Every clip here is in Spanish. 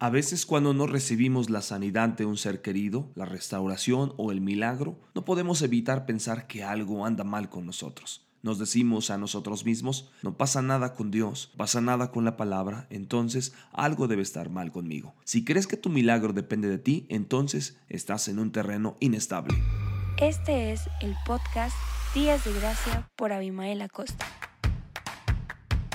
A veces cuando no recibimos la sanidad de un ser querido, la restauración o el milagro, no podemos evitar pensar que algo anda mal con nosotros. Nos decimos a nosotros mismos, no pasa nada con Dios, pasa nada con la palabra, entonces algo debe estar mal conmigo. Si crees que tu milagro depende de ti, entonces estás en un terreno inestable. Este es el podcast Días de Gracia por Abimael Acosta.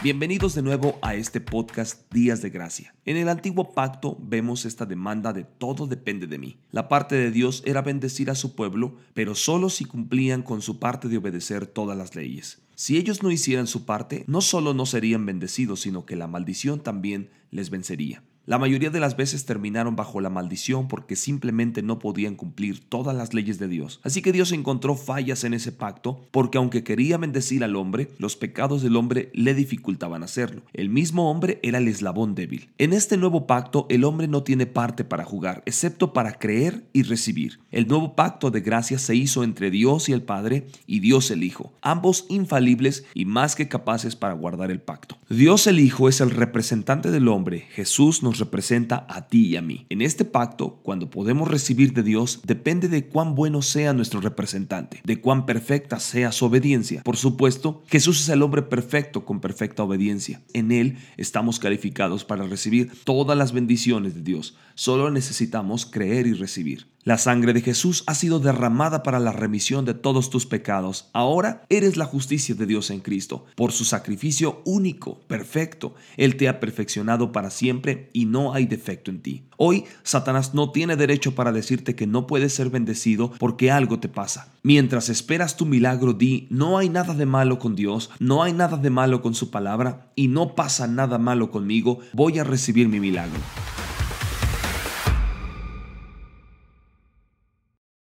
Bienvenidos de nuevo a este podcast Días de Gracia. En el antiguo pacto vemos esta demanda de todo depende de mí. La parte de Dios era bendecir a su pueblo, pero solo si cumplían con su parte de obedecer todas las leyes. Si ellos no hicieran su parte, no solo no serían bendecidos, sino que la maldición también les vencería. La mayoría de las veces terminaron bajo la maldición porque simplemente no podían cumplir todas las leyes de Dios. Así que Dios encontró fallas en ese pacto porque aunque quería bendecir al hombre, los pecados del hombre le dificultaban hacerlo. El mismo hombre era el eslabón débil. En este nuevo pacto el hombre no tiene parte para jugar, excepto para creer y recibir. El nuevo pacto de gracia se hizo entre Dios y el Padre y Dios el Hijo, ambos infalibles y más que capaces para guardar el pacto. Dios el Hijo es el representante del hombre, Jesús nos representa a ti y a mí. En este pacto, cuando podemos recibir de Dios, depende de cuán bueno sea nuestro representante, de cuán perfecta sea su obediencia. Por supuesto, Jesús es el hombre perfecto con perfecta obediencia. En Él estamos calificados para recibir todas las bendiciones de Dios. Solo necesitamos creer y recibir. La sangre de Jesús ha sido derramada para la remisión de todos tus pecados. Ahora eres la justicia de Dios en Cristo. Por su sacrificio único, perfecto, Él te ha perfeccionado para siempre y no hay defecto en ti. Hoy Satanás no tiene derecho para decirte que no puedes ser bendecido porque algo te pasa. Mientras esperas tu milagro, di, no hay nada de malo con Dios, no hay nada de malo con su palabra y no pasa nada malo conmigo, voy a recibir mi milagro.